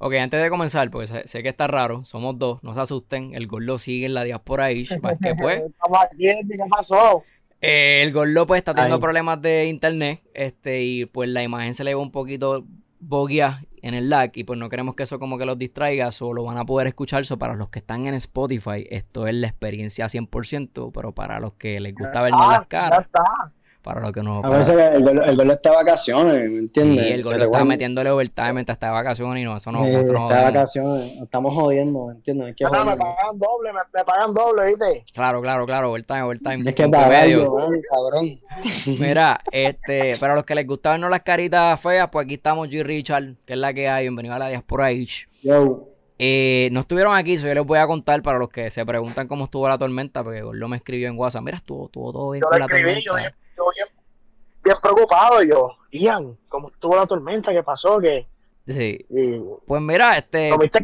Ok, antes de comenzar, porque sé, sé que está raro, somos dos, no se asusten, el Gordo sigue en la diáspora Ish, más que pues, ¿qué pasó? eh, el Gordo pues está teniendo Ay. problemas de internet, este, y pues la imagen se le va un poquito bogueada en el lag, y pues no queremos que eso como que los distraiga, solo van a poder escuchar eso para los que están en Spotify, esto es la experiencia 100%, pero para los que les gusta vernos Ah, las ya caras, está. Para los que no... A veces el gol, el gol está de vacaciones, ¿me Sí, entiendes? el Se Gordo le está metiéndole overtime mientras está de vacaciones y no, eso no, eso no está de vacaciones, nos estamos jodiendo, ¿me entiendes? Que Ah, me pagan doble, me, me pagan doble, ¿viste? Claro, claro, claro, overtime, overtime. Es que para medio. cabrón. Mira, este, para los que les gusta vernos las caritas feas, pues aquí estamos y Richard, que es la que hay. Bienvenido a la diáspora H. Yo, Eh, no estuvieron aquí, so yo les voy a contar para los que se preguntan cómo estuvo la tormenta, porque Gordo me escribió en WhatsApp. Mira, estuvo, estuvo todo bien Yo con la escribí, yo, tormenta. yo bien, bien preocupado, yo, Ian, ¿cómo estuvo la tormenta? ¿Qué pasó? ¿Qué? Sí. Y, Pues mira, este, ¿Comiste?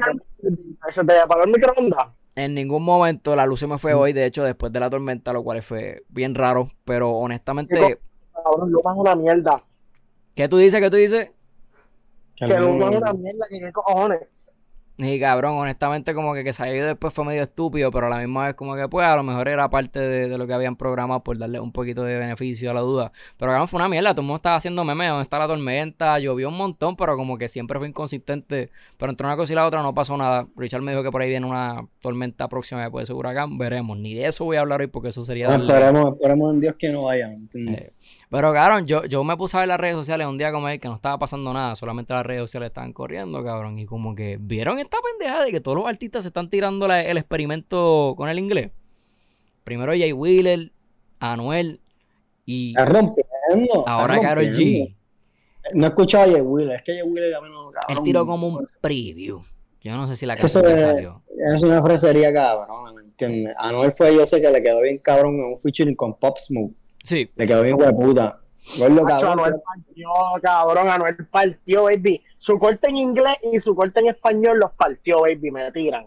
¿Se te apagó el microondas? en ningún momento la luz se me fue hoy, de hecho, después de la tormenta, lo cual fue bien raro, pero honestamente. Cabrón, Luma es una mierda. ¿qué tú dices? ¿Qué tú dices? que Que Luma es una mierda, que qué cojones. Y cabrón, honestamente como que que salió después fue medio estúpido, pero a la misma vez como que pues a lo mejor era parte de, de lo que habían programado por darle un poquito de beneficio a la duda. Pero cabrón, fue una mierda, todo el mundo estaba haciendo memes, ¿dónde está la tormenta? Llovió un montón, pero como que siempre fue inconsistente. Pero entre una cosa y la otra no pasó nada. Richard me dijo que por ahí viene una tormenta próxima después de ese huracán, veremos. Ni de eso voy a hablar hoy porque eso sería darle... Esperemos, esperemos en Dios que no vaya, ¿me entiendes? Eh, Pero cabrón, yo, yo me puse a ver las redes sociales un día como él que no estaba pasando nada, solamente las redes sociales estaban corriendo, cabrón. Y como que vieron esta pendeja de que todos los artistas se están tirando la- el experimento con el inglés. Primero Jay Wheeler, Anuel y Está rompiendo. ahora rompiendo. G. No he escuchado a Jay Wheeler, es que Jay Wheeler a mí no, Él tiró como un preview. Yo no sé si la canción es- salió. Es una fresería cabrón, ¿me entiendes? A Noel fue yo sé que le quedó bien cabrón en un featuring con Pop Smoke. Sí, Le quedó bien hueputa. Gordo, cabrón. Anuel partió, cabrón, Anuel partió, baby. Su corte en inglés y su corte en español los partió, baby, me tiran.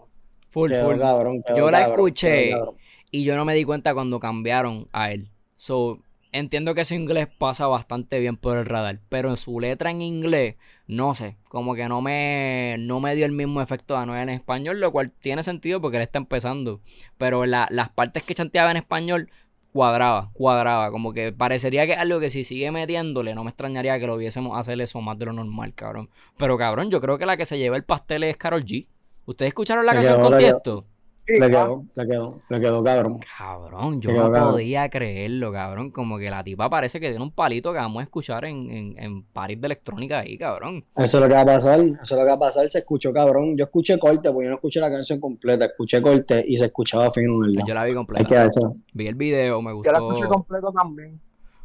full, Quedó full. cabrón, quedó Yo la cabrón, escuché. quedó. Y yo no me di cuenta cuando cambiaron a él. So, entiendo que su inglés pasa bastante bien por el radar. Pero en su letra en inglés, no sé. Como que no me, no me dio el mismo efecto de Anuel en español. Lo cual tiene sentido porque él está empezando. Pero la- las partes que chanteaba en español, cuadraba, cuadraba. Como que parecería que es algo que si sigue metiéndole, no me extrañaría que lo viésemos hacer eso más de lo normal, cabrón. Pero cabrón, yo creo que la que se lleva el pastel es Carol G. ¿Ustedes escucharon la canción con. Tiesto? Sí, Le ah, quedó, le quedó, le quedó cabrón. Cabrón, yo no cabrón. podía creerlo, cabrón. Como que la tipa parece que tiene un palito que vamos a escuchar en, en, en París de electrónica ahí, cabrón. Eso es lo que va a pasar, eso es lo que va a pasar, se escuchó cabrón. Yo escuché corte, porque yo no escuché la canción completa, escuché corte y se escuchaba fino, ¿verdad? Yo la vi Hay que completa. Vi el video, me Yo la escuché gustó. completo también.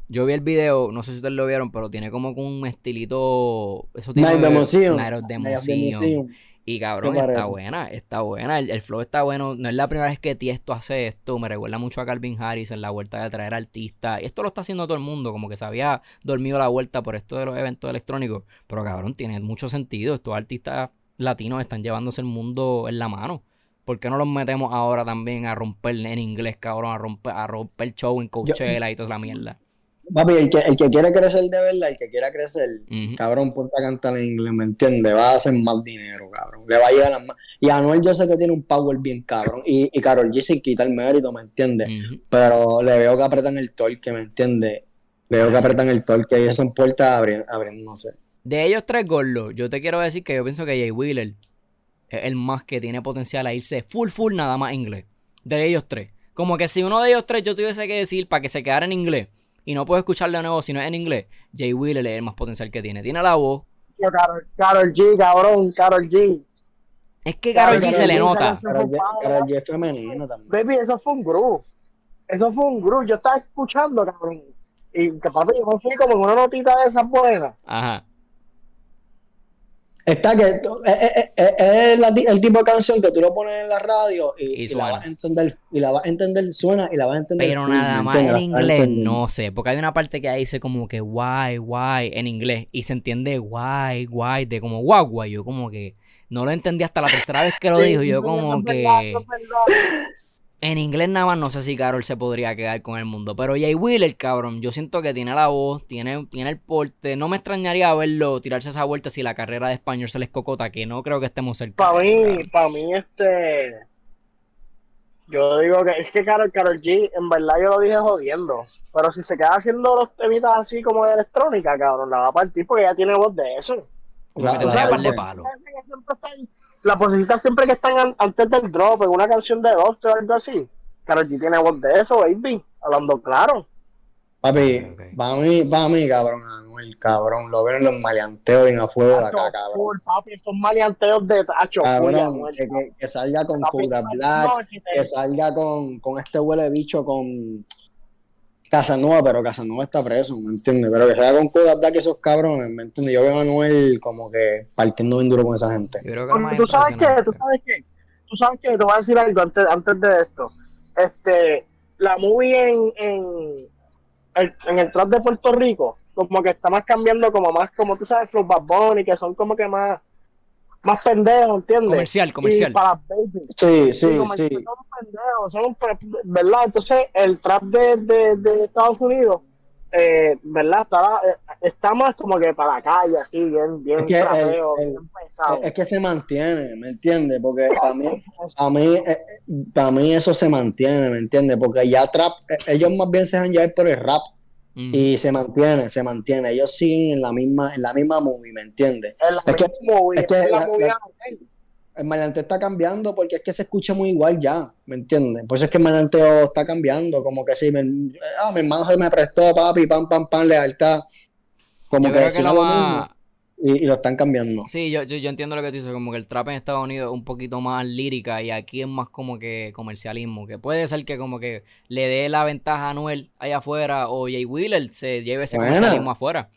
Yo vi el video, no sé si ustedes lo vieron, pero tiene como que un estilito. Eso tiene Night of the Museum. Night of Y cabrón, está buena, está buena. El, el flow está bueno. No es la primera vez que Tiesto hace esto. Me recuerda mucho a Calvin Harris en la vuelta de traer artistas. Y esto lo está haciendo todo el mundo. Como que se había dormido la vuelta por esto de los eventos electrónicos. Pero cabrón, tiene mucho sentido. Estos artistas latinos están llevándose el mundo en la mano. ¿Por qué no los metemos ahora también a romper en inglés, cabrón? A romper, a romper show en Coachella y toda la mierda. Papi, el que, el que quiere crecer de verdad, el que quiera crecer, cabrón, ponte a cantar en inglés, ¿me entiendes? Va a hacer más dinero, cabrón. Le va a llegar a más. Y Anuel yo sé que tiene un power bien cabrón. Y, y Karol G sin quitar el mérito, ¿me entiendes? Pero le veo que apretan el torque, ¿me entiendes? Le veo que apretan el torque y ellos son puertas abri- abriéndose. De ellos tres gordos, yo te quiero decir que yo pienso que Jay Wheeler es el más que tiene potencial a irse full full nada más inglés. De ellos tres. Como que si uno de ellos tres yo tuviese que decir para que se quedara en inglés y no puedo escucharlo de nuevo si no es en inglés, Jay Wheeler es el más potencial que tiene. Tiene la voz. Yo, Karol G, cabrón, Karol G. Es que Karol G se le nota. se Karol G, es femenino también. Baby, eso fue un groove. Eso fue un groove. Yo estaba escuchando, cabrón. Y papi, yo fui como en una notita de esas buenas. Ajá. Está que eh, eh, eh, es la el tipo de canción que tú lo pones en la radio y, Y y la vas a entender, y la vas a entender, suena y la vas a entender. Pero nada ¿me más en inglés no sé. Porque hay una parte que dice como que guay, guay en inglés. Y se entiende guay, guay, de como guagua. Yo como que no lo entendí hasta la tercera vez que lo dijo. Yo como es que... En inglés nada más no sé si Carol se podría quedar con el mundo. Pero Jay Wheeler, cabrón, yo siento que tiene la voz, tiene, tiene el porte. No me extrañaría verlo tirarse esa vuelta si la carrera de español se les cocota, que no creo que estemos cerca. Para mí, para mí, este. Yo digo que es que Carol, Carol G, en verdad yo lo dije jodiendo. Pero si se queda haciendo los temitas así como de electrónica, cabrón, la va a partir porque ella tiene voz de eso. Que O sea, las palo. posiciones que siempre están- que están an- antes del drop, en una canción de Doctor o algo así. Carol G tiene voz de eso, baby. Hablando claro. Papi, Ok. para mí, para mí, cabrón, Anuel, cabrón, lo ven en los maleanteos bien a fuego de acá, cabrón. full, papi, esos maleanteos de tacho. Cabrón, que, que- que salga con Kodak Black, no, si te- que salga con, con este huele bicho con Casanova, pero Casanova está preso, ¿me entiendes? Pero que salga con Kodak Black esos cabrones, ¿me entiendes? Yo veo a Anuel como que partiendo bien duro con esa gente. Que tú sabes que, impresionante- tú sabes que, tú sabes que, te voy a decir algo antes, antes de esto. Este, la movie en, en, el, en el trap de Puerto Rico, como que está más cambiando, como más, como tú sabes, Flow Bad Bunny, que son como que más, más pendejos, ¿entiendes? Comercial, comercial. Y para. Sí, sí, sí. Son pendejos, son un pre- ¿verdad? Entonces, el trap de, de, de Estados Unidos, eh, ¿verdad? Está, eh, está más como que para la calle, así, bien, bien Es que trapeo, el- bien pesado. Es que se mantiene, ¿me entiendes? Porque para mí, a mí, eh, para mí eso se mantiene, ¿me entiendes? Porque ya trap, ellos más bien se dejan llevar por el rap Mm. y se mantiene, se mantiene. Ellos siguen en la misma, en la misma movie, ¿me entiendes? En la Es que- movie, es que en la movie. El maleanteo está cambiando porque es que se escucha muy igual ya, ¿me entiendes? Por eso es que el maleanteo está cambiando, como que si mi, ah, mi hermano se me prestó, papi, pam, pam, pam, lealtad. Como Yo que creo que suena lo lo más... mismo y, y lo están cambiando. Sí, yo, yo, yo entiendo lo que tú dices, como que el trap en Estados Unidos es un poquito más lírica y aquí es más como que comercialismo, que puede ser que como que le dé la ventaja a Anuel allá afuera o Jay Wheeler se lleve ese Buena. comercialismo afuera.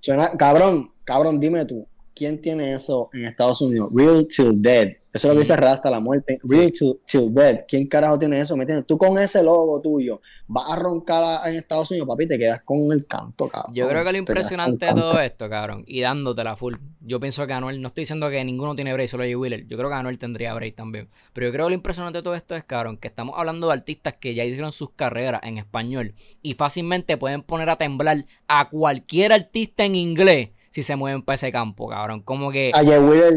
Suena, cabrón, cabrón, dime tú, ¿quién tiene eso en Estados Unidos? Real till dead. Eso es lo que dice Rasta la muerte. Real till, till dead. ¿Quién carajo tiene eso? ¿Me entiendes? Tú con ese logo tuyo vas a roncar en Estados Unidos, papi, te quedas con el canto, cabrón. Yo creo que lo impresionante de todo esto, cabrón, y dándotela full. Yo pienso que Anuel, no estoy diciendo que ninguno tiene break, solo Jay Wheeler. Yo creo que Anuel tendría break también. Pero yo creo que lo impresionante de todo esto es, cabrón, que estamos hablando de artistas que ya hicieron sus carreras en español y fácilmente pueden poner a temblar a cualquier artista en inglés si se mueven para ese campo, cabrón. Como que A Jay Wheeler,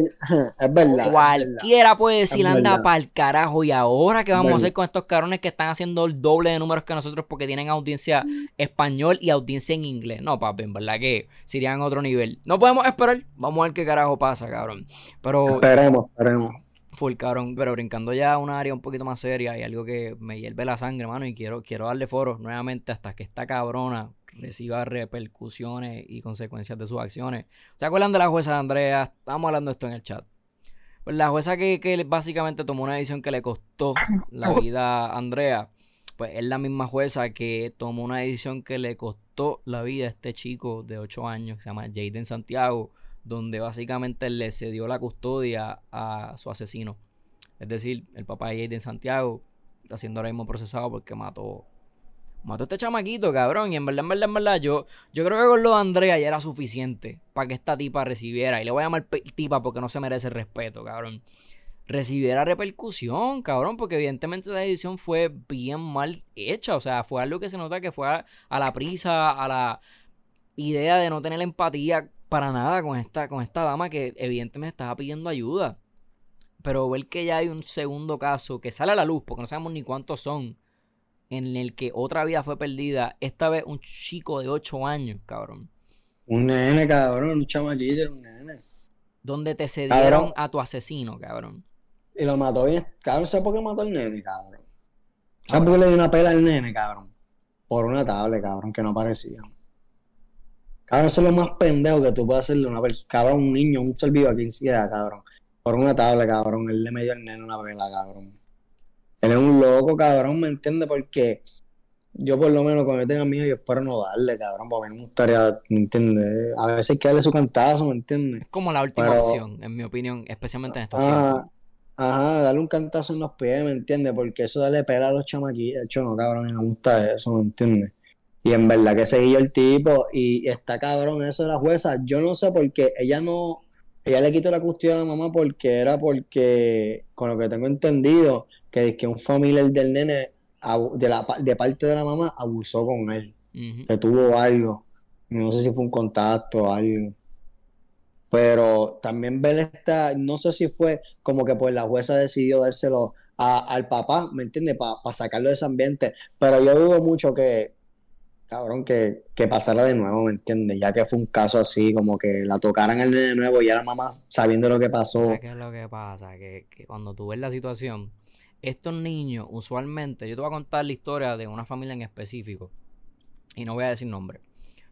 es verdad. es cualquiera puede decir, anda para el carajo. Y ahora, ¿qué vamos a hacer con estos cabrones que están haciendo el doble de números que nosotros porque tienen audiencia español y audiencia en inglés? No, papi, en verdad que serían otro nivel. No podemos esperar. Vamos a ver qué carajo pasa, cabrón. Pero Esperemos, esperemos. Full, cabrón, pero brincando ya a un área un poquito más seria y algo que me hierve la sangre, mano, y quiero, quiero darle foro nuevamente hasta que esta cabrona reciba repercusiones y consecuencias de sus acciones. ¿Se acuerdan de la jueza de Andrea? Estábamos hablando de esto en el chat. Pues la jueza que, que básicamente tomó una decisión que le costó la vida a Andrea, pues es la misma jueza que tomó una decisión que le costó la vida a este chico de 8 años que se llama Jaden Santiago, donde básicamente le cedió la custodia a su asesino. Es decir, el papá de Jaden Santiago está siendo ahora mismo procesado porque mató mató a este chamaquito, cabrón. Y en verdad, en verdad, en verdad, yo, yo creo que con lo de Andrea ya era suficiente para que esta tipa recibiera. Y le voy a llamar tipa porque no se merece respeto, cabrón. Recibiera repercusión, cabrón, porque evidentemente la decisión fue bien mal hecha. O sea, fue algo que se nota que fue a, a la prisa, a la idea de no tener empatía para nada con esta, con esta dama que evidentemente estaba pidiendo ayuda. Pero ver que ya hay un segundo caso que sale a la luz, porque no sabemos ni cuántos son, en el que otra vida fue perdida, esta vez un chico de 8 años, cabrón, Un nene, cabrón, un chamaquito, era un nene. donde te cedieron Cabrón. a tu asesino, cabrón. Y lo mató bien. Cabrón, ¿sabes por qué mató al nene, cabrón? ¿Sabes por qué le dio una pela al nene, cabrón? Por una tablet, cabrón, que no parecía. Cabrón, eso es lo más pendejo que tú puedes hacerle a una persona. Cabrón, un niño, un ser vivo a quien sea, cabrón. Por una tablet, cabrón. Él le metió al nene una pela, cabrón. Él es un loco, cabrón, ¿me entiendes? Porque yo por lo menos cuando yo tenga miedo yo espero no darle, cabrón, porque no me gustaría, ¿me entiendes? A veces hay que darle su cantazo, ¿me entiendes? Es como la última Pero- opción, en mi opinión, especialmente en estos Ah, tiempos. ajá, darle un cantazo en los pies, ¿me entiendes? Porque eso darle pela a los chamaquitos, hecho no, cabrón, me gusta eso, ¿me entiendes? Y en verdad que seguí el tipo y está cabrón eso de la jueza. Yo no sé por qué ella no, ella le quitó la custodia a la mamá porque era porque, con lo que tengo entendido, que, que un familiar del nene, de, la, pa- de parte de la mamá, abusó con él, Ujú. que tuvo algo. No sé si fue un contacto o algo. Pero también ver esta, no sé si fue como que pues la jueza decidió dárselo a- al papá, ¿me entiendes? Para sacarlo de ese ambiente. Pero yo dudo mucho que, cabrón, que, que pasara de nuevo, ¿me entiendes? Ya que fue un caso así, como que la tocaran al nene de nuevo y ya la mamá sabiendo lo que pasó. ¿Sabes qué es lo que pasa? Que, que cuando tú ves la situación, estos niños, usualmente, yo te voy a contar la historia de una familia en específico, y no voy a decir nombre,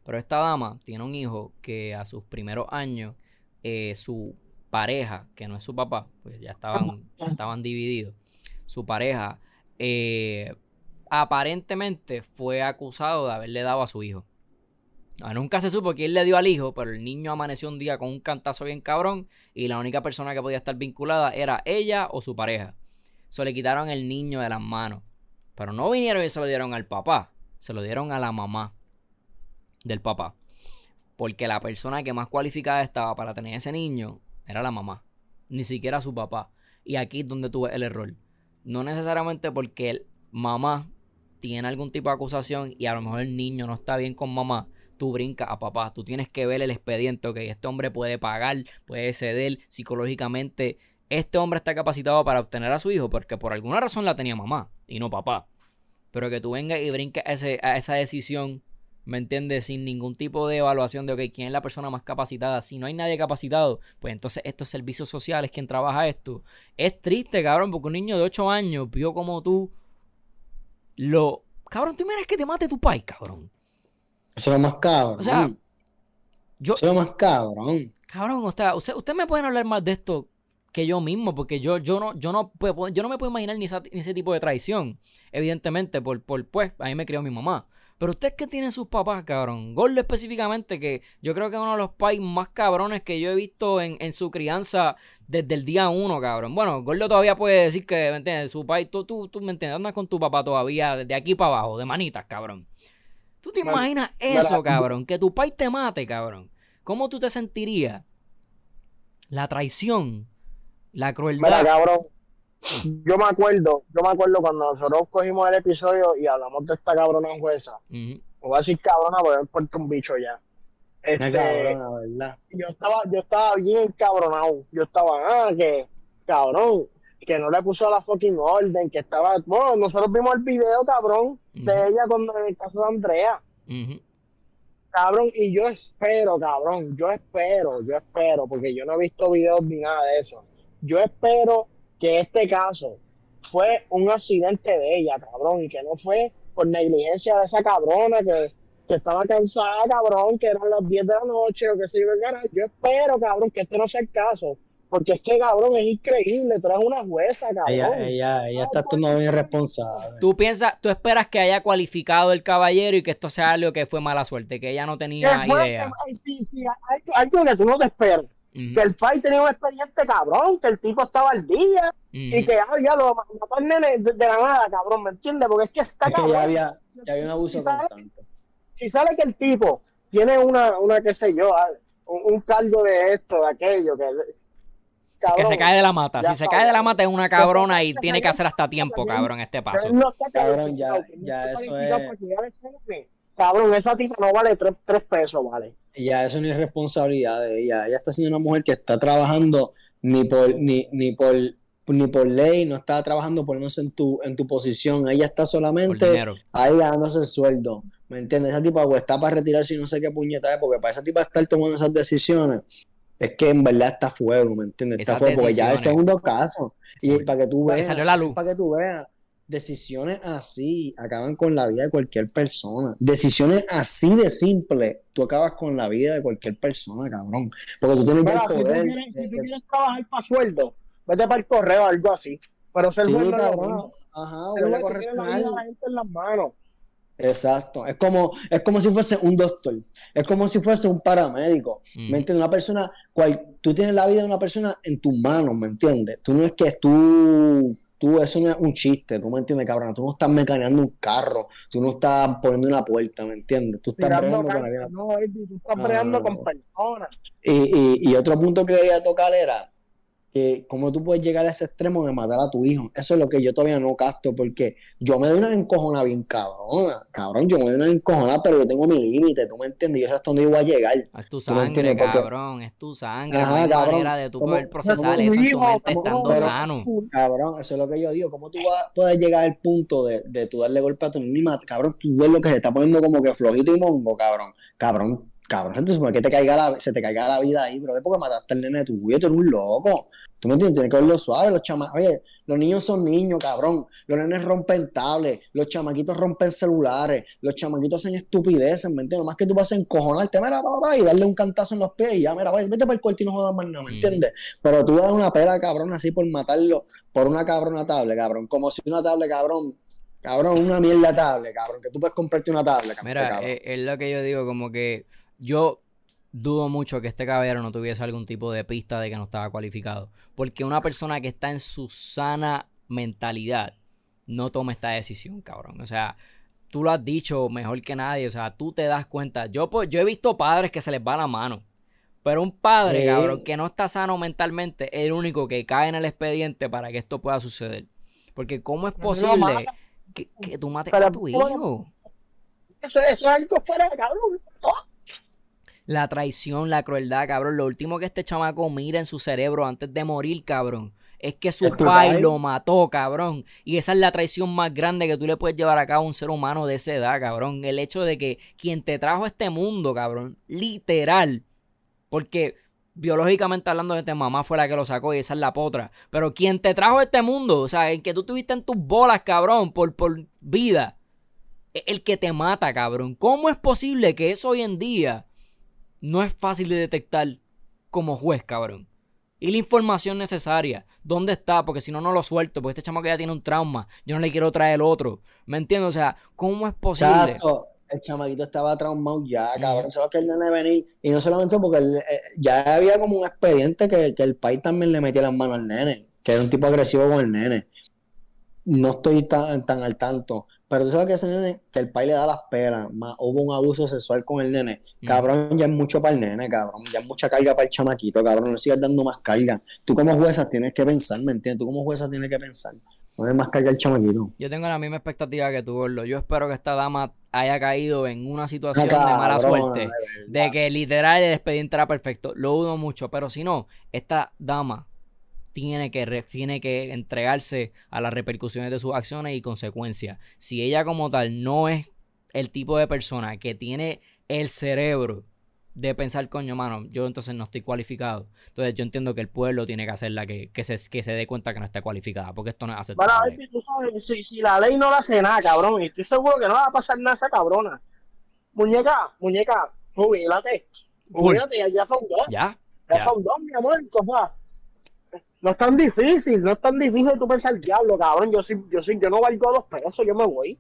pero esta dama tiene un hijo que a sus primeros años, eh, su pareja, que no es su papá, pues ya estaban, estaban divididos, su pareja, eh, aparentemente fue acusado de haberle dado a su hijo. Ah, Nunca se supo quién le dio al hijo, pero el niño amaneció un día con un cantazo bien cabrón y la única persona que podía estar vinculada era ella o su pareja. So le quitaron el niño de las manos. Pero no vinieron y se lo dieron al papá, se lo dieron a la mamá del papá. Porque la persona que más cualificada estaba para tener ese niño era la mamá, ni siquiera su papá. Y aquí es donde tuve el error. No necesariamente porque el mamá tiene algún tipo de acusación y a lo mejor el niño no está bien con mamá, tú brincas a papá. Tú tienes que ver el expediente, ok, este hombre puede pagar, puede ceder psicológicamente. Este hombre está capacitado para obtener a su hijo porque por alguna razón la tenía mamá y no papá. Pero que tú vengas y brinques a, esa decisión, ¿me entiendes? Sin ningún tipo de evaluación de, ok, quién es la persona más capacitada. Si no hay nadie capacitado, pues entonces estos servicios sociales, quien trabaja esto. Es triste, cabrón, porque un niño de 8 años vio como tú lo... Cabrón, tú miras que te mate tu país, cabrón. Eso es lo más cabrón. O sea, yo, Eso es lo más cabrón. cabrón, o sea, usted, usted me pueden hablar más de esto que yo mismo, porque yo, yo no, yo no puedo, yo no me puedo imaginar ni, esa- ni ese tipo de traición, evidentemente, por, por, pues, a mí me crió mi mamá. Pero usted que tiene sus papás, cabrón, Gordo específicamente, que yo creo que es uno de los pais más cabrones que yo he visto en, en su crianza desde el día uno, cabrón. Bueno, Gordo todavía puede decir que, ¿me entiendes? Su pai, tú, tú, tú, ¿me entiendes? Andas con tu papá todavía de aquí para abajo, de manitas, cabrón. ¿Tú te imaginas eso, cabrón? Que tu pai te mate, cabrón. ¿Cómo tú te sentirías? La traición, la Mira, crueldad. cabrón. Yo me acuerdo, yo me acuerdo cuando nosotros cogimos el episodio y hablamos de esta cabrona jueza. Ujú. Me voy a decir cabrona porque me importa un bicho ya. Este, cabrona, ¿verdad? yo estaba, yo estaba bien cabronado. Yo estaba, ah, que cabrón, que no le puso la fucking orden, que estaba, bueno, nosotros vimos el video, cabrón, de ella cuando en el caso de Andrea. Cabrón, y yo espero, cabrón, yo espero, yo espero, porque yo no he visto videos ni nada de eso. Yo espero que este caso fue un accidente de ella, cabrón, y que no fue por negligencia de esa cabrona que, que estaba cansada, cabrón, que eran las 10 de la noche o qué sé yo, qué carajo. Yo espero, cabrón, que este no sea el caso, porque es que, cabrón, es increíble, tú eres una jueza, cabrón. Ella, ella, ella está actuando bien irresponsable. Tú piensas, tú esperas que haya cualificado el caballero y que esto sea algo que fue mala suerte, que ella no Que tenía idea. ay, sí, sí, algo, algo que tú no te esperas. Que el fight tenía un expediente cabrón, que el tipo estaba al día y que ah, ya lo mató al nene de, de la nada, cabrón, ¿me entiendes? Porque es que está Es que cabrón. ya había, ya había un abuso si, sale, constante. si sale que el tipo tiene una, una qué sé yo, ah, un, un cargo de esto, de aquello, que que se cae de la mata. Si se cae de la mata es una cabrona y tiene que hacer hasta tiempo, cabrón, este paso. no Cabrón, ya- eso es- Cabrón, esa tipa no vale tres, tres pesos, vale. Ya eso no es responsabilidad de ella. Ella está siendo una mujer que está trabajando ni por, ni, ni por, ni por ley, no está trabajando poniéndose en tu, en tu posición. Ella está solamente ahí ganándose el sueldo. ¿Me entiendes? Esa tipa pues, está para retirarse y no sé qué puñeta es, porque para esa tipa estar tomando esas decisiones, es que en verdad está fuego, ¿me entiendes? Está Esas fuego, porque ya es el segundo caso. Y para que tú veas, salió la eso es luz. para que tú veas, decisiones así acaban con la vida de cualquier persona. Decisiones así de simple, tú acabas con la vida de cualquier persona, cabrón. Porque tú tienes el si tú si tú de- quieres trabajar para sueldo, vete para el correo o algo así. Pero ser Sí, juez no es lo cabrón. mismo. Ajá, juez, tú tienes la vida la gente en las manos. Exacto. Es como, es como si fuese un doctor. Es como si fuese un paramédico. Ujú. ¿Me entiendes? Una persona, cual, tú tienes la vida de una persona en tus manos, ¿me entiendes? Tú no es que tú, tú, eso no es un chiste, tú me entiendes, cabrón. Tú no estás mecaneando un carro, tú no estás poniendo una puerta, ¿me entiendes? Tú estás bregando con la vida. no, Eddie, tú estás Ah, bregando no, con no. personas. Y, y, y otro punto que quería tocar era que cómo tú puedes llegar a ese extremo de matar a tu hijo. Eso es lo que yo todavía no casto, porque yo me doy una encojona bien cabrona, cabrón, yo me doy una encojona, pero yo tengo mi límite, tú me entiendes, yo sé hasta dónde yo voy a llegar. Es tu ¿Tú me sangre? Porque- cabrón, es tu sangre. Ajá, no hay cabrón. manera de tú poder procesar eso en tu mente estando sano. Cabrón, eso es lo que yo digo. ¿Cómo tú vas- puedes llegar al punto de, de tú darle golpe a tu niño Cabrón, tú ves lo que se está poniendo como que flojito y mongo, cabrón. Cabrón, cabrón, se te supone que te caiga la, se te caiga la vida ahí, bro. ¿De porque mataste al nene de tu güey? Tú eres un loco. ¿Tú me entiendes? Tienes que verlo suave, los chama... Oye, los niños son niños, cabrón. Los nenes rompen tablets, los chamaquitos rompen celulares, los chamaquitos hacen estupideces, ¿me entiendes? Más que tú vas a encojonarte, mira, papá, y darle un cantazo en los pies y ya, mira, vaya, vete para el cuarto y no jodas más nada, ¿me Mm. entiendes? Pero tú das una pela, cabrón, así por matarlo por una cabrona tablet, cabrón. Como si una tablet, cabrón, cabrón, una mierda tablet, cabrón, que tú puedes comprarte una tablet, cabrón. Mira, cabrón. es lo que yo digo, como que yo dudo mucho que este caballero no tuviese algún tipo de pista de que no estaba cualificado. Porque una persona que está en su sana mentalidad no toma esta decisión, cabrón. O sea, tú lo has dicho mejor que nadie. O sea, tú te das cuenta. Yo, pues, yo he visto padres que se les va la mano. Pero un padre, cabrón, que no está sano mentalmente, es el único que cae en el expediente para que esto pueda suceder. Porque ¿cómo es No posible que, que tú mates Pero a tu hijo? Eso, eso es algo fuera, cabrón. La traición, la crueldad, cabrón. Lo último que este chamaco mira en su cerebro antes de morir, cabrón, es que su ¿Es tu pai? lo mató, cabrón. Y esa es la traición más grande que tú le puedes llevar a cabo a un ser humano de esa edad, cabrón. El hecho de que quien te trajo a este mundo, cabrón, literal, porque biológicamente hablando de mamá fue la que lo sacó y esa es la potra. Pero quien te trajo a este mundo, o sea, el que tú tuviste en tus bolas, cabrón, por, por vida, es el que te mata, cabrón. ¿Cómo es posible que eso hoy en día no es fácil de detectar como juez, cabrón? Y la información necesaria, ¿dónde está? Porque si no, no lo suelto, porque este chamaco ya tiene un trauma, yo no le quiero traer el otro. ¿Me entiendes? O sea, ¿cómo es posible? Chato, el chamaquito estaba traumado ya, cabrón. Sabes que el nene venir. Y no solamente porque eh, ya había como un expediente que, que el país también le metía las manos al nene, que era un tipo agresivo con el nene. No estoy tan, tan al tanto. Pero tú sabes que ese nene, que el país le da las pelas, más hubo un abuso sexual con el nene. Mm. Cabrón, ya es mucho para el nene, cabrón. Ya es mucha carga para el chamaquito, cabrón. No sigas dando más carga. Tú como jueza tienes que pensar, ¿me entiendes? Tú como jueza tienes que pensar. No es más carga al chamaquito. Yo tengo la misma expectativa que tú, Gordo. Yo espero que esta dama haya caído en una situación Ah, de mala suerte. de que literal el expediente era perfecto. Lo dudo mucho. Pero si no, esta dama tiene que, tiene que entregarse a las repercusiones de sus acciones y consecuencias. Si ella como tal no es el tipo de persona que tiene el cerebro de pensar, coño, mano, yo entonces no estoy cualificado. Entonces yo entiendo que el pueblo tiene que hacerla que, que, se, que se dé cuenta que no está cualificada, porque esto no es aceptable. baby, tú sabes, si, si la ley no le hace nada, cabrón, y estoy seguro que no va a pasar nada a esa cabrona. Muñeca, muñeca, jubílate. Jubílate, ya, ya son dos. Ya, Ya ya. son dos, mi amor. cosa. No es tan difícil, no es tan difícil tú pensar, diablo, cabrón. Yo sí, yo sí, yo no valgo dos pesos, yo me voy.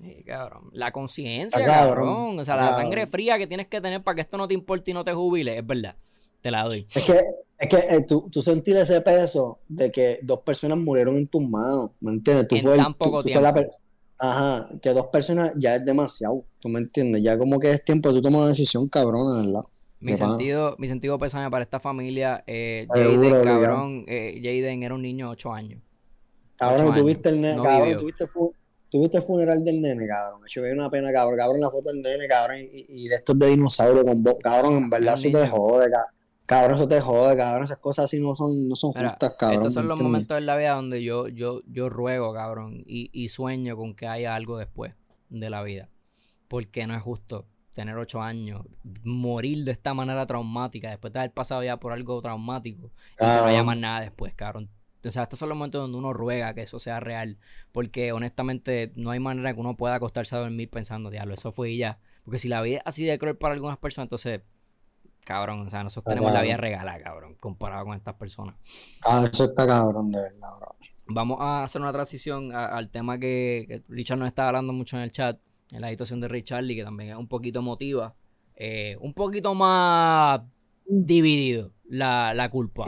Sí, cabrón. La conciencia, Ah, cabrón. cabrón. O sea, la sangre fría que tienes que tener para que esto no te importe y no te jubile, es verdad. Te la doy. Es que, es que eh, tú, tú sentir ese peso de que dos personas murieron en tus manos, ¿me entiendes? Tú En fue el- tan poco tú- tú sos la tiempo. per- Ajá, que dos personas ya es demasiado, ¿tú me entiendes? Ya como que es tiempo de tú tomar una decisión cabrona, ¿verdad? Mi sentido, mi sentido pésame para esta familia. Eh, Jaden, cabrón. eh, Jaden era un niño de 8 años. Cabrón, tuviste el nene, no cabrón, tuviste, fu- tuviste el funeral del nene, cabrón. Yo vi una pena, cabrón, cabrón, la foto del nene, cabrón, y, y de estos de dinosaurio con voz, cabrón, en verdad eso te jode, ca- cabrón, eso te jode, cabrón, esas cosas así no son, no son Mira, justas, cabrón. estos son ¿me los entiendes? momentos en la vida donde yo, yo, yo ruego, cabrón, y, y sueño con que haya algo después de la vida. Porque no es justo tener 8 años, morir de esta manera traumática, después de haber pasado ya por algo traumático, y que no haya más nada después, cabrón. O sea, estos son los momentos donde uno ruega que eso sea real. Porque honestamente no hay manera que uno pueda acostarse a dormir pensando, diablo, eso fue y ya. Porque si la vida es así de cruel para algunas personas, entonces, cabrón, o sea, nosotros Está tenemos la vida regalada, cabrón, comparado con estas personas. Ah, eso está cabrón, de verdad, bro. Vamos a hacer una transición a- al tema que, que Richard nos está hablando mucho en el chat, en la situación de Richard y que también es un poquito emotiva. Eh, un poquito más dividido la, la culpa.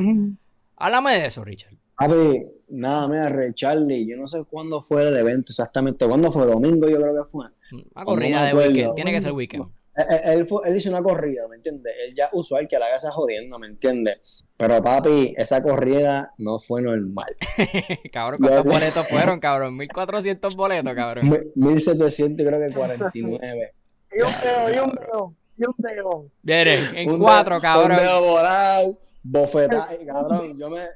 Háblame de eso, Richard. Papi, nada, mira, Ray Charlie, yo no sé cuándo fue el evento exactamente, cuándo fue, domingo yo creo que fue. Una corrida de acuerdo. weekend. Tiene que ser weekend. Él, él- él fue- él hizo una corrida, ¿me entiendes? Él ya usual que la haga esa jodienda, ¿me entiendes? Pero papi, esa corrida no fue normal. cabrón, ¿cuántos boletos fueron, cabrón? 1400 boletos, cabrón. Mi- 1700 creo que 49. Y un dedo, y un dedo, y un dedo. Viene, en Un cuatro, cabrón. Un dedo volado, bofetaje, cabrón. Yo me.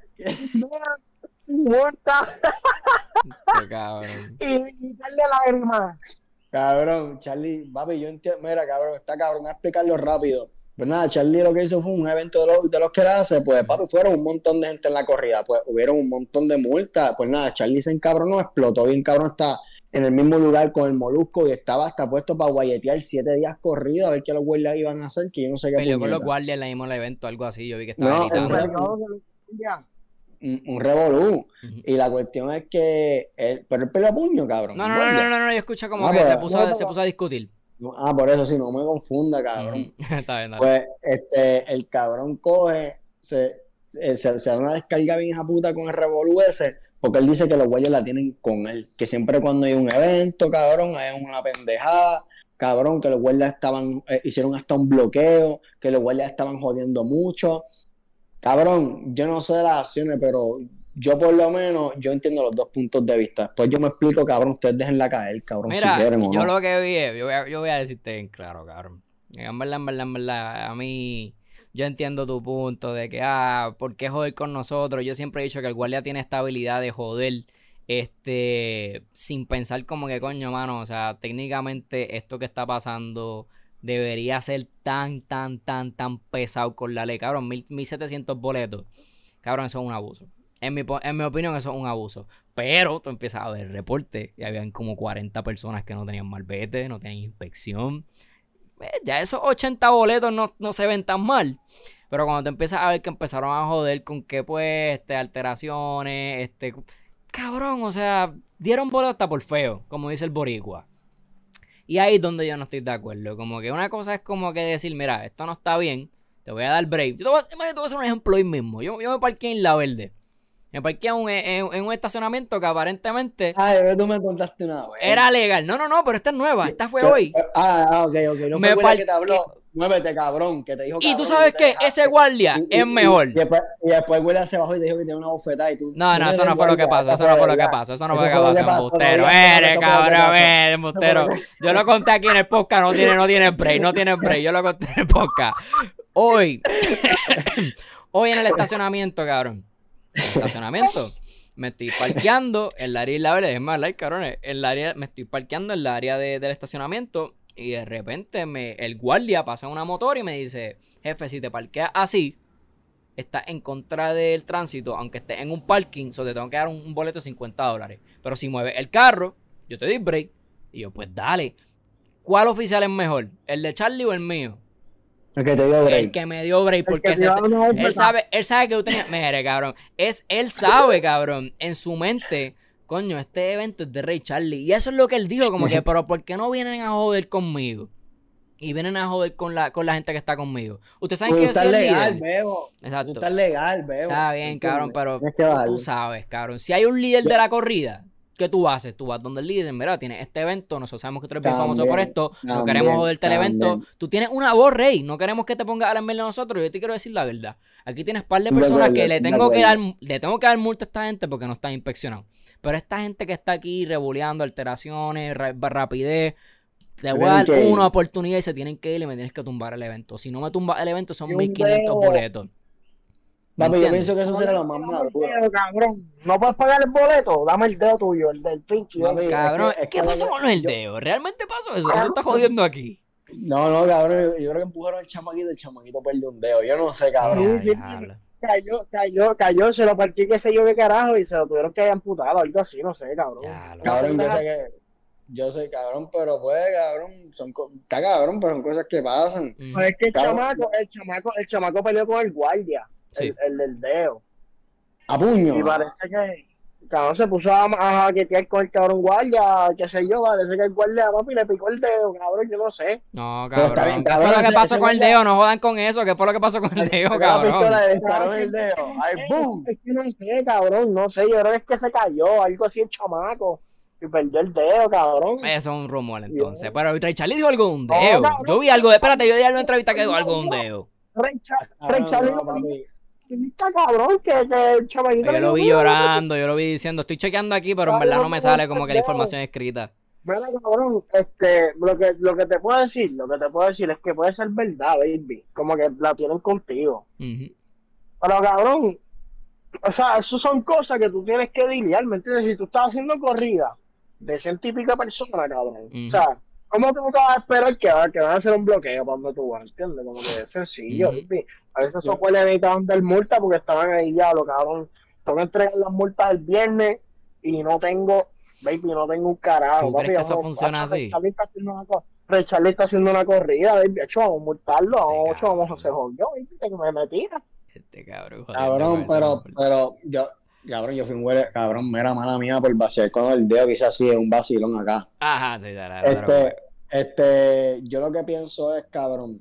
Muerta Qué cabrón. y, y darle lágrimas. Cabrón, Charlie, papi, yo entiendo. Mira, cabrón, está cabrón, voy a explicarlo rápido. Pues nada, Charlie lo que hizo fue un evento de los, de los que él hace, pues papi, fueron un montón de gente en la corrida, pues hubieron un montón de multas. Pues nada, Charlie se encabronó, explotó bien cabrón, está en el mismo lugar con el molusco y estaba hasta puesto para guayetear siete días corridos a ver qué los guardias iban a hacer, que yo no sé qué Peleó con los guardias en el mismo evento, algo así. Yo vi que estaba No, un, un revolú. Y la cuestión es que. él- pero él a puño, cabrón. No, no, no, no, no, no, yo escuché como Ah, que pues, se puso, no, se puso a discutir. Ah, por eso sí, no me confunda, cabrón. Está bien, dale. Pues este, el cabrón coge, se, eh, se, se da una descarga bien puta con el revolú ese, porque él dice que los güeyes la tienen con él. Que siempre cuando hay un evento, cabrón, hay una pendejada, cabrón, que los güeyes estaban, eh, hicieron hasta un bloqueo, que los güeyes estaban jodiendo mucho. Cabrón, yo no sé de las acciones, pero yo por lo menos, yo entiendo los dos puntos de vista. Pues yo me explico, cabrón, ustedes déjenla caer, cabrón, Mira, si quieren o yo lo que vi, es- yo voy, a, yo voy a decirte bien claro, cabrón. En verdad, en verdad, en verdad, a mí, yo entiendo tu punto de que, ah, ¿por qué joder con nosotros? Yo siempre he dicho que el guardia tiene esta habilidad de joder, este, sin pensar como que, coño, mano, o sea, técnicamente esto que está pasando debería ser tan, tan, tan, tan pesado con la ley, cabrón, mil, 1700 boletos. Cabrón, eso es un abuso. En mi, en mi opinión, eso es un abuso. Pero tú empiezas a ver reportes y habían como 40 personas que no tenían malvete, no tenían inspección. Eh, ya esos 80 boletos no, no se ven tan mal. Pero cuando te empiezas a ver que empezaron a joder con que pues, este, alteraciones, este... Cabrón, o sea, dieron boletos hasta por feo, como dice el boricua. Y ahí es donde yo no estoy de acuerdo. Como que una cosa es como que decir, mira, esto no está bien, te voy a dar break. Yo te voy, a- imagínate, te voy a hacer un ejemplo hoy mismo. Yo, yo me parqué en La Verde. Me parqué en un, en- en un estacionamiento que aparentemente bebé, tú me contaste una vez. era legal. No, no, no, pero esta es nueva. Esta fue hoy. Ah, ah, ok, ok. No Me fue que te habló. Muévete, cabrón, que te dijo Y tú sabes que ese guardia Y- es y- mejor. Y, después, y después Willa se bajó y te dijo que tenía una bofetada y tú. No, no, eso no fue lo que pasó. Eso no fue lo que pasó. Eso no fue lo que pasó. Embustero. Eres, cabrón, eres, embustero. Yo lo conté aquí en el podcast. No tiene, no tiene break. No tiene break. Yo lo conté en el podcast. Hoy. Hoy en el estacionamiento, cabrón. El estacionamiento. Me estoy parqueando en el área de la verde. Es más, like, cabrón. En el área, me estoy parqueando en el área de- del estacionamiento. Y de repente me, el guardia pasa una motor y me dice: Jefe, si te parqueas así, estás en contra del tránsito, aunque estés en un parking, solo te tengo que dar un, un boleto de 50 dólares. Pero si mueves el carro, yo te doy break. Y yo, pues dale. ¿Cuál oficial es mejor? ¿El de Charlie o el mío? El que te dio El break. que me dio break, El porque él sabe, él sabe que tú tenías. Mire, cabrón. Es, él sabe, cabrón, en su mente. Coño, este evento es de Rey Charlie. Y eso es lo que él dijo, como que, pero ¿por qué no vienen a joder conmigo? Y vienen a joder con la, con la gente que está conmigo. Ustedes saben Tú que yo soy legal, líder. bebo. Tú Exacto. estás legal, bebo. Está bien, cabrón, pero tú sabes, cabrón. Si hay un líder de la corrida, ¿qué tú haces? Tú vas donde el líder, mira, tienes este evento, nosotros sabemos que tú eres bien famoso por También, esto, no queremos joderte el evento. Tú tienes una voz, rey, no queremos que te pongas a la de nosotros. Yo te quiero decir la verdad. Aquí tienes par de personas que le tengo que dar, le tengo que dar multa a esta gente porque no están inspeccionados. Pero esta gente que está aquí rebuleando alteraciones, ra- rapidez, te voy a dar una oportunidad y se tienen que ir y me tienes que tumbar el evento. Si no me tumbas el evento, son Y un 1500 dedo. boletos. ¿Me Papi, yo pienso que eso será lo más maduro. No puedes pagar el boleto, dame el dedo tuyo, el del pinche. Papi, Cabrón, es que- es ¿qué pasó con el dedo? ¿Realmente pasó eso? ¿Qué se está jodiendo aquí? No, no, cabrón. Yo, yo creo que empujaron al chamaquito, el chamaquito perdió un dedo. Yo no sé, cabrón. Cayó, cayó, cayó, se lo partí qué sé yo qué carajo y se lo tuvieron que haber amputado, algo así, no sé, cabrón. Cabrón, yo sé que. Yo sé, cabrón, pero pues, cabrón. Son, está cabrón, pero son cosas que pasan. Mm, Pues es que el Cabrón. chamaco, el chamaco, el chamaco peleó con el guardia, Sí. el, el del dedo. A puño. Y parece que cabrón se puso a, a jaquetear con el cabrón guardia, qué sé yo, parece que el guardia papi le picó el dedo, cabrón, yo no sé. No, cabrón. bien, ¿Qué cabrón, fue lo que ese- pasó ese con el dedo? No jodan con eso. ¿Qué fue lo que pasó con el dedo, Sacó la cabrón? pistola le disparó el dedo. ¡Ay, boom! Es que no sé, cabrón, no sé, yo creo que es que se cayó, algo así el chamaco. y perdió el dedo, cabrón. Eso es un rumor entonces. Pero Ray Charlie dijo algo de un No, dedo. cabrón. Yo vi algo de. Espérate, yo vi algo en entrevista que dijo algo de un No. dedo. Ray, Ah, Charlie. Está cabrón, que, que el chamaquito Yo lo vi "Mira, llorando, yo lo vi diciendo, estoy chequeando aquí, pero en verdad no me sale como que la información escrita. Mira, cabrón, este, lo que, lo que te puedo decir, lo que te puedo decir es que puede ser verdad, baby. Como que la tienen contigo. Pero cabrón, o sea, eso son cosas que tú tienes que lidiar, ¿me entiendes? Si tú estás haciendo corrida de ciento y pico personas, cabrón. O sea, ¿cómo tú te vas a esperar que, va- que van a hacer un bloqueo para donde tú vas? ¿Entiendes? Como que es sencillo. A veces esos fue necesitaban dar multa porque estaban ahí ya, lo cabrón. Tengo que entregar las multas el viernes y no tengo, baby, no tengo un carajo. ¿Tú papi, crees que eso vamos, funciona así? Charlie está haciendo una Charlie está haciendo una corrida, baby. Hecho, vamos a multarlo, vamos, hecho, vamos hacer jodido, baby, que me, me tira. Este cabrón. Cabrón, pero, pero yo, cabrón, yo fui un huele, cabrón, mera mala mía por vaciar con el dedo, quizás así es un vacilón acá. Ajá, sí, dale, Este, este, yo lo que pienso es, cabrón,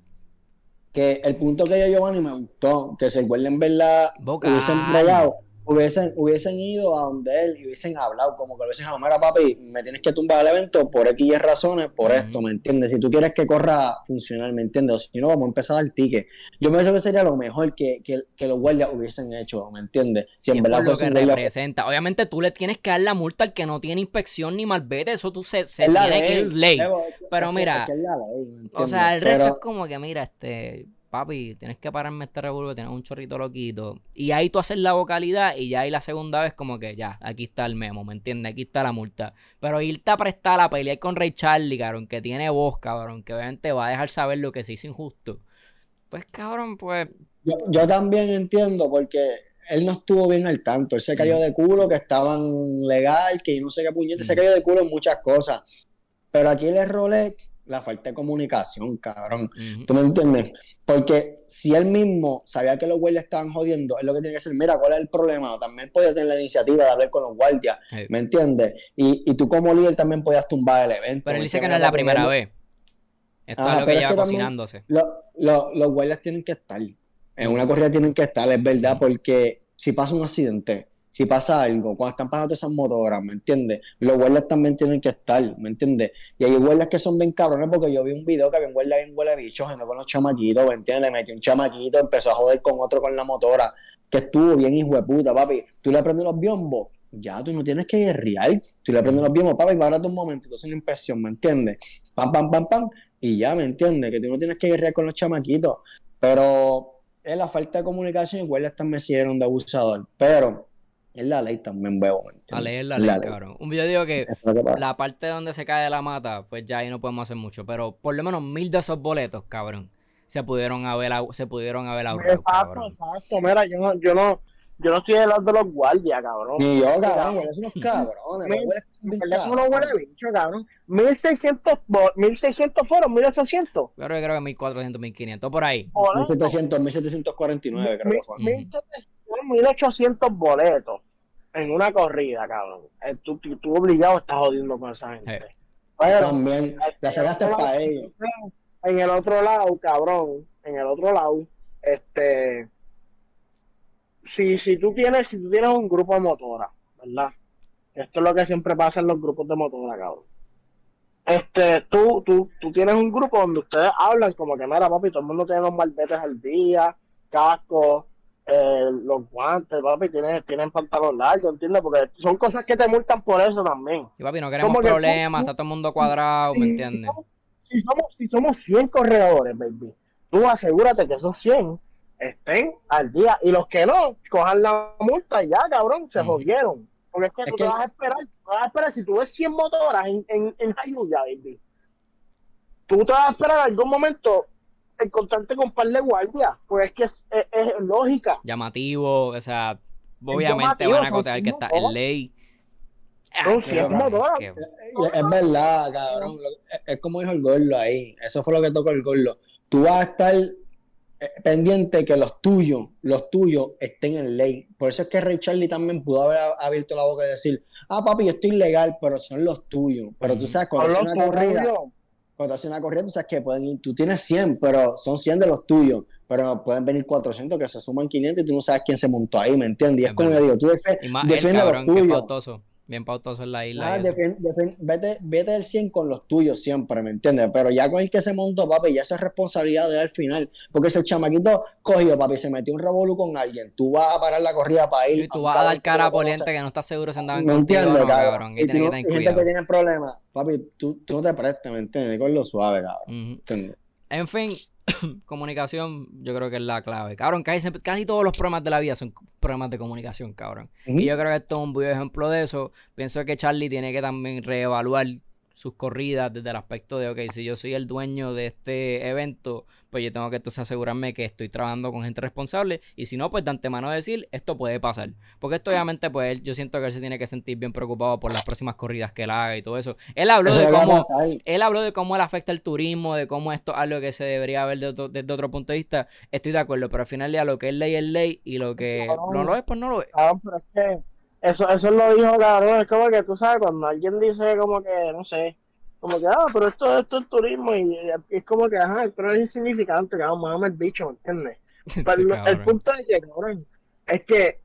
que el punto que dio Giovanni me gustó, que güey en verdad hubiesen bregado, hubiesen, hubiesen ido a donde él y hubiesen hablado, como que hubiesen dicho, mira papi, me tienes que tumbar el evento por X y razones, por Ujú. esto, ¿me entiendes? Si tú quieres que corra funcional, ¿me entiendes? O si no, vamos a empezar al ticket. Yo pienso que sería lo mejor que, que, que los guardias hubiesen hecho, ¿me entiendes? Si en verdad lo que representa. Obviamente tú le tienes que dar la multa al que no tiene inspección ni malvete. Eso tú se, se tiene que ley, ir ley. Que- Pero que- mira, es que es ley, ¿me O sea, el resto Pero- es como que, mira, este, papi, tienes que pararme este revólver, tienes un chorrito loquito. Y ahí tú haces la vocalidad y ya ahí la segunda vez como que ya, aquí está el memo, ¿me entiendes? Aquí está la multa. Pero irte a prestar a pelear con Ray Charlie, cabrón, que tiene voz, cabrón, que obviamente va a dejar saber lo que se hizo injusto. Pues, cabrón, pues, Yo, yo también entiendo porque él no estuvo bien al tanto. Él se cayó de culo que estaban legal, que no sé qué puñete, se cayó de culo en muchas cosas. Pero aquí el error es la falta de comunicación, cabrón. ¿Tú me entiendes? Porque si él mismo sabía que los guardias estaban jodiendo, es lo que tiene que hacer, mira, ¿cuál es el problema? También podía tener la iniciativa de hablar con los guardias, sí. ¿me entiendes? Y, y tú como líder también podías tumbar el evento. Pero él ¿me dice que no es la primera él- vez. Esto es lo que es lleva que cocinándose. Lo- lo- los guardias tienen que estar. En una corrida tienen que estar, es verdad, porque si pasa un accidente, si pasa algo, cuando están pasando esas motoras, ¿me entiendes? Los guardias también tienen que estar, ¿me entiendes? Y hay guardias que son bien cabrones porque yo vi un video que había un guardia bien huele bicho, gente con los chamaquitos, ¿me entiendes? Metió un chamaquito, empezó a joder con otro con la motora, que estuvo bien hijo de puta, papi. Tú le prendes los biombos, ya tú no tienes que guerrear, tú le prendes los biombos, papi, párate un momento, haces una inspección, ¿me entiendes? Pam, pam, pam, pam, y ya, ¿me entiendes? Que tú no tienes que guerrear con los chamaquitos. Pero es la falta de comunicación y guardias también se hicieron de abusador. Pero es la ley también, veo. A leer la, ley, cabrón. Yo digo que, la parte donde se cae de la mata, pues ya ahí no podemos hacer mucho. Pero por lo menos mil de esos boletos, cabrón, se pudieron haber, se pudieron haber ahorrado. Exacto, exacto. Mira, yo no, yo no, yo no estoy del lado de los guardias, cabrón. Ni yo, cabrón, eres unos cabrones. Mil, me huele, uno huele bicho, cabrón. 1600, 1600 fueron, 1800. Claro, yo creo que 1400, 1500, por ahí. 1700, 1749, creo que fueron. 1700 son 1800 boletos en una corrida, cabrón. Eh, tú, tú, tú obligado estás jodiendo con esa gente. Hey. Pero, También, la este, para ellos. En el otro lado, cabrón, en el otro lado, este. Si, si tú tienes si tú tienes un grupo de motora, ¿verdad? Esto es lo que siempre pasa en los grupos de motora, cabrón. Este, tú, tú, tú tienes un grupo donde ustedes hablan como que, mira, papi, todo el mundo tiene los malbetes al día, cascos, eh, los guantes, papi, tienen, tienen pantalón largo, ¿entiendes? Porque son cosas que te multan por eso también. Y papi, no queremos Como problemas, está todo el mundo cuadrado, ¿me entiendes? Si somos, si somos, si somos 100 corredores, baby, tú asegúrate que esos 100 estén al día. Y los que no, cojan la multa y ya, cabrón, se Ujú. jodieron. Porque es que Es tú que- te vas a esperar, tú vas a esperar, si tú ves 100 motoras en, en, en Jayuya, baby, tú te vas a esperar en algún momento encontrarte con un par de guardias. Pues es que es, es- es lógica. Llamativo, o sea, obviamente van a son acotar que está en ley. Ah, que- Es verdad, cabrón. Es, es como dijo el gordo ahí. Eso fue lo que tocó el gordo. Tú vas a estar eh, pendiente que los tuyos, los tuyos estén en ley. Por eso es que Ray Charlie también pudo haber abierto la boca y decir, ah, papi, yo estoy legal, pero son los tuyos. Pero tú sabes, cuando haces una corrida. Cuando haces una corrida, tú sabes que pueden ir, tú tienes 100, pero son 100 de los tuyos. Pero pueden venir 400 que se suman 500 y tú no sabes quién se montó ahí, ¿me entiendes? Y es, Es como yo digo, tú defe- Y más él, defiende a los tuyos. Bien pautoso en la isla. Ah, defen- defen- vete, vete del 100 con los tuyos siempre, ¿me entiendes? Pero ya con el que se montó, papi, ya eso es responsabilidad de él al final. Porque si el chamaquito cogió, papi, se metió un revolú con alguien, tú vas a parar la corrida para ir. Y tú vas a dar cara conoce. gente que no estás seguro si andaban ¿Me contigo entiendes, no, cabrón? cabrón. Y Y, tú- que y gente que tiene problemas, papi, tú, tú no te prestes, ¿me entiendes? Con lo suave, cabrón. ¿entiendes? En fin, comunicación yo creo que es la clave. Cabrón, casi, casi todos los problemas de la vida son problemas de comunicación, cabrón. Y yo creo que esto es un buen ejemplo de eso. Pienso que Charlie tiene que también reevaluar sus corridas desde el aspecto de, ok, si yo soy el dueño de este evento, pues yo tengo que entonces asegurarme que estoy trabajando con gente responsable y si no, pues de antemano decir, esto puede pasar. Porque esto obviamente, pues él- yo siento que él se tiene que sentir bien preocupado por las próximas corridas que él haga y todo eso. Él habló Eso de cómo él habló de cómo él afecta el turismo, de cómo esto es algo que se debería ver de otro- desde otro punto de vista. Estoy de acuerdo, pero al final día lo que es ley es ley y lo que no lo es, pues no lo es. Cabrón, pero es que eso, eso lo dijo, cabrón. Es como que tú sabes, cuando alguien dice como que, no sé, como que, ah, pero esto, esto es turismo y, y es como que, ajá, pero es insignificante, cabrón, mame el bicho, ¿me entiendes? Pero lo- el Cabrón. punto es que, cabrón, es que,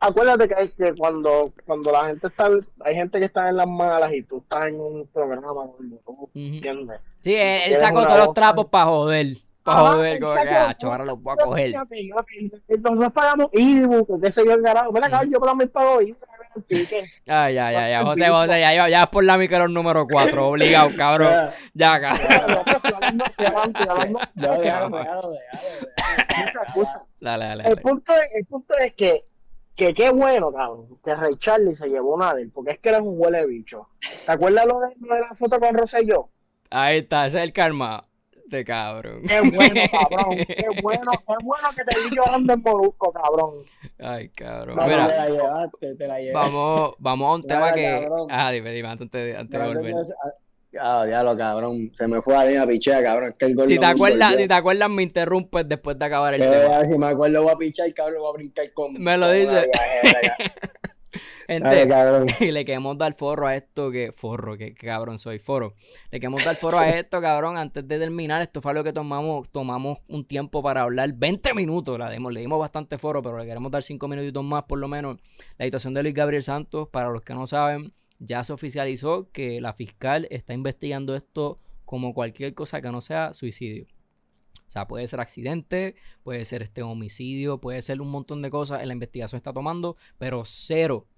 acuérdate que, es que cuando, cuando la gente está, hay gente que está en las malas y tú estás en un programa, Ujú. ¿entiendes? Sí, él, sacó todos los trapos para joder. Para joder, que, ah, chaval, ahora los voy a coger. Nosotros pagamos ebook, qué sé yo, el carajo. Mira, cabrón, yo mí pago ebook. Ay, ya, ya, José. José, ya, ya, ya es por la micro número 4, obligado, cabrón. Ya, Ya, cabrón. Dale, dale, El punto es, el punto es que, que qué bueno, cabrón, que Ray Charlie se llevó una de él, porque es que eres un huele bicho. ¿Te acuerdas lo de, lo de la foto con Rosselló? Ahí está, ese es el karma cabrón. Qué bueno, cabrón, qué bueno, qué bueno que te vi llorando en Molusco, cabrón. Ay, cabrón. No, Mira, te la llevaste, te la llevaste. vamos, vamos a un tema que. cabrón. Ah, dime, dime, antes de, antes de volver. Ah, diablo, cabrón. Se me fue a la línea pichea, cabrón. Es que el gol Si no te acuerdas, si te acuerdas, me interrumpes después de acabar el tema. Si me acuerdo, voy a pichar, cabrón, voy a brincar con. Me lo con Dale, Gente, y le queremos dar forro a esto que. Forro, que, que cabrón soy, foro. Le queremos dar forro a esto, cabrón, antes de terminar. Esto fue algo que tomamos, tomamos un tiempo para hablar. 20 minutos, la dimos, le dimos bastante foro, pero le queremos dar 5 minutitos más, por lo menos. La situación de Luis Gabriel Santos, para los que no saben, ya se oficializó que la fiscal está investigando esto como cualquier cosa que no sea suicidio. O sea, puede ser accidente, puede ser este homicidio, puede ser un montón de cosas. La investigación está tomando, pero cero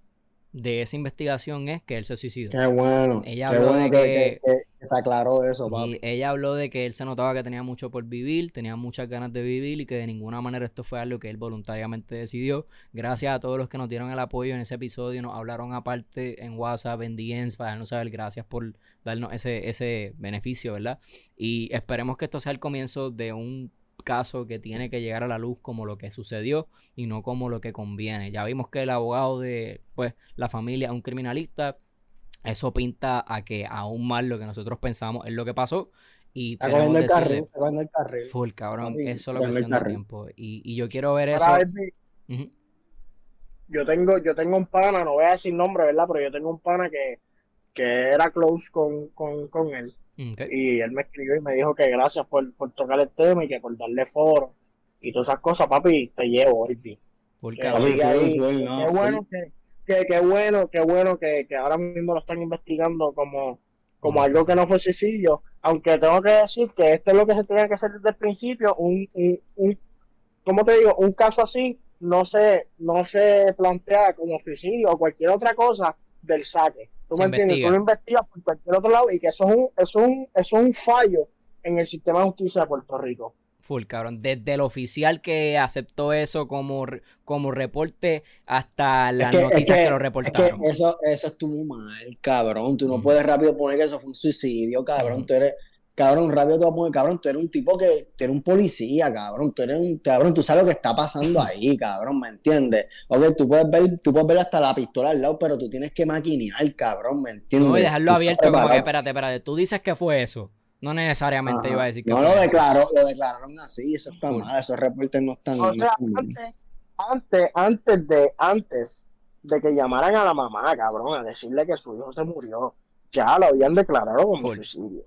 de esa investigación es que él se suicidó. Qué bueno. Ella Qué bueno de que, que- se aclaró eso, Y papi. ella habló de que él se notaba que tenía mucho por vivir, tenía muchas ganas de vivir y que de ninguna manera esto fue algo que él voluntariamente decidió. Gracias a todos los que nos dieron el apoyo en ese episodio, nos hablaron aparte en WhatsApp, en DMs, para darnos saber gracias por darnos ese, ese beneficio, ¿verdad? Y esperemos que esto sea el comienzo de un caso que tiene que llegar a la luz como lo que sucedió y no como lo que conviene. Ya vimos que el abogado de pues la familia es un criminalista. Eso pinta a que aún más lo que nosotros pensamos es lo que pasó. Y Está cogiendo el carril, está cogiendo el carril. full cabrón, Papi, es el cuestión de tiempo. Y, y yo quiero ver eso. Yo tengo, yo tengo un pana, no voy a decir nombre, ¿verdad? Pero yo tengo un pana que, que era close con, con, con él. Y él me escribió y me dijo que gracias por, por tocar el tema y que por darle foro y todas esas cosas, papi, te llevo, baby. Full Que ahí. no, bueno que, que, qué bueno, qué bueno que, que ahora mismo lo están investigando como, como algo que no fue suicidio, aunque tengo que decir que esto es lo que se tenía que hacer desde el principio, un, un, un ¿cómo te digo? Un caso así no se, no se plantea como suicidio o cualquier otra cosa del saque. ¿Tú Se me entiendes? investiga. Tú lo investigas por cualquier otro lado y que eso es un, eso es un, eso es un fallo en el sistema de justicia de Puerto Rico. Full, cabrón. Desde el oficial que aceptó eso como, como reporte hasta las que- es noticias que, que- lo Es que reportaron. eso, eso estuvo mal, cabrón. Tú no puedes rápido poner que eso fue un suicidio, cabrón. Tú eres, cabrón, rápido a poner, cabrón, tú eres un tipo que, tú eres un policía, cabrón. Tú eres un, cabrón, tú sabes lo que está pasando ahí, cabrón, ¿me entiendes? Ok, tú puedes ver, tú puedes ver hasta la pistola al lado, pero tú tienes que maquinear, cabrón, ¿me entiendes? No, y dejarlo abierto como que, espérate, espérate, tú dices que fue eso. No necesariamente Ajá. iba a decir que No fue lo eso. declaró, lo declararon así, eso está mal, esos reportes no están, O no sea, antes, antes, antes de, antes de que llamaran a la mamá, cabrón, a decirle que su hijo se murió, ya lo habían declarado como suicidio.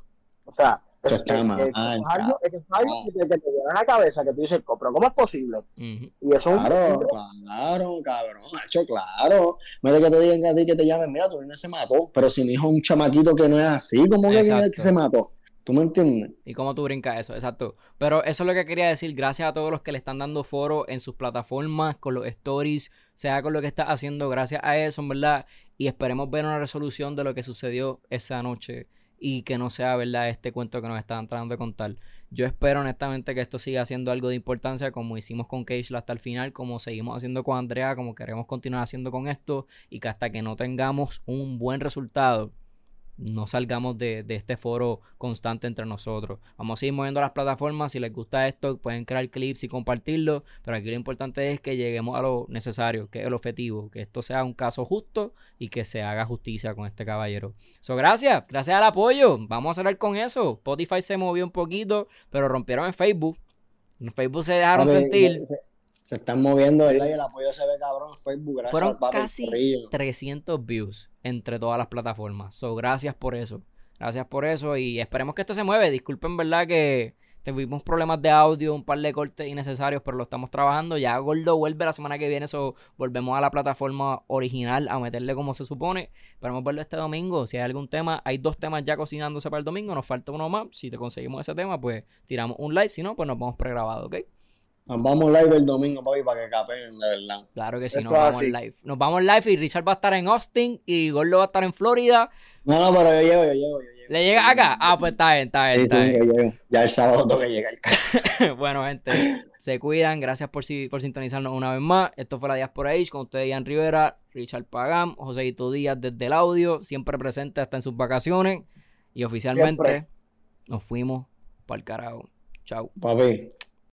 O sea, Es que- mal, que- es algo- es que eso es algo que te, que te viene a la cabeza, que tú dices, pero ¿cómo es posible? Y eso es un Claro, claro, cabrón, hecho claro. Mete que te digan a ti que te llamen, mira, tu nene se mató. Pero si mi hijo es un chamaquito que no es así, ¿cómo que se mató? ¿Tú me entiendes? ¿Y cómo tú brincas eso? Exacto. Pero eso es lo que quería decir. Gracias a todos los que le están dando foro en sus plataformas, con los stories, sea con lo que estás haciendo. Gracias a eso, en verdad. Y esperemos ver una resolución de lo que sucedió esa noche. Y que no sea, ¿verdad? Este cuento que nos estaban tratando de contar. Yo espero, honestamente, que esto siga siendo algo de importancia, como hicimos con Cage hasta el final, como seguimos haciendo con Andrea, como queremos continuar haciendo con esto. Y que hasta que no tengamos un buen resultado, no salgamos de, de este foro constante entre nosotros. Vamos a seguir moviendo las plataformas. Si les gusta esto, pueden crear clips y compartirlo. Pero aquí lo importante es que lleguemos a lo necesario, que es el objetivo. Que esto sea un caso justo y que se haga justicia con este caballero. So, gracias, gracias al apoyo. Vamos a hablar con eso. Spotify se movió un poquito, pero rompieron en Facebook. En Facebook se dejaron sentir. Se, se están moviendo, ¿verdad? Y el apoyo se ve cabrón en Facebook. Gracias, Fueron papi, casi corillo. 300 views entre todas las plataformas. So, gracias por eso. Gracias por eso y esperemos que esto se mueve. Disculpen, ¿verdad? Que tuvimos problemas de audio, un par de cortes innecesarios, pero lo estamos trabajando. Ya Gordo vuelve la semana que viene, so volvemos a la plataforma original a meterle como se supone. Esperemos verlo este domingo. Si hay algún tema, hay dos temas ya cocinándose para el domingo, nos falta uno más. Si te conseguimos ese tema, pues tiramos un live. Si no, pues nos vamos pregrabado, ¿ok? Nos vamos live el domingo, papi, para que capen, de verdad. Claro que sí, nos vamos así. live. Nos vamos live y Richard va a estar en Austin y Gordo va a estar en Florida. No, no, pero yo llego, yo llego, yo llego. ¿Le llega acá? Ah, pues está bien, está bien, Sí, está sí, bien. yo llego. Ya el sábado tengo que llegar. bueno, gente, se cuidan. Gracias por, si- por sintonizarnos una vez más. Esto fue la Diaspora Age con ustedes, Ian Rivera, Richard Pagam, Joséito Díaz desde el audio, siempre presente hasta en sus vacaciones. Y oficialmente Siempre. nos fuimos para el carajo. Chao. Papi,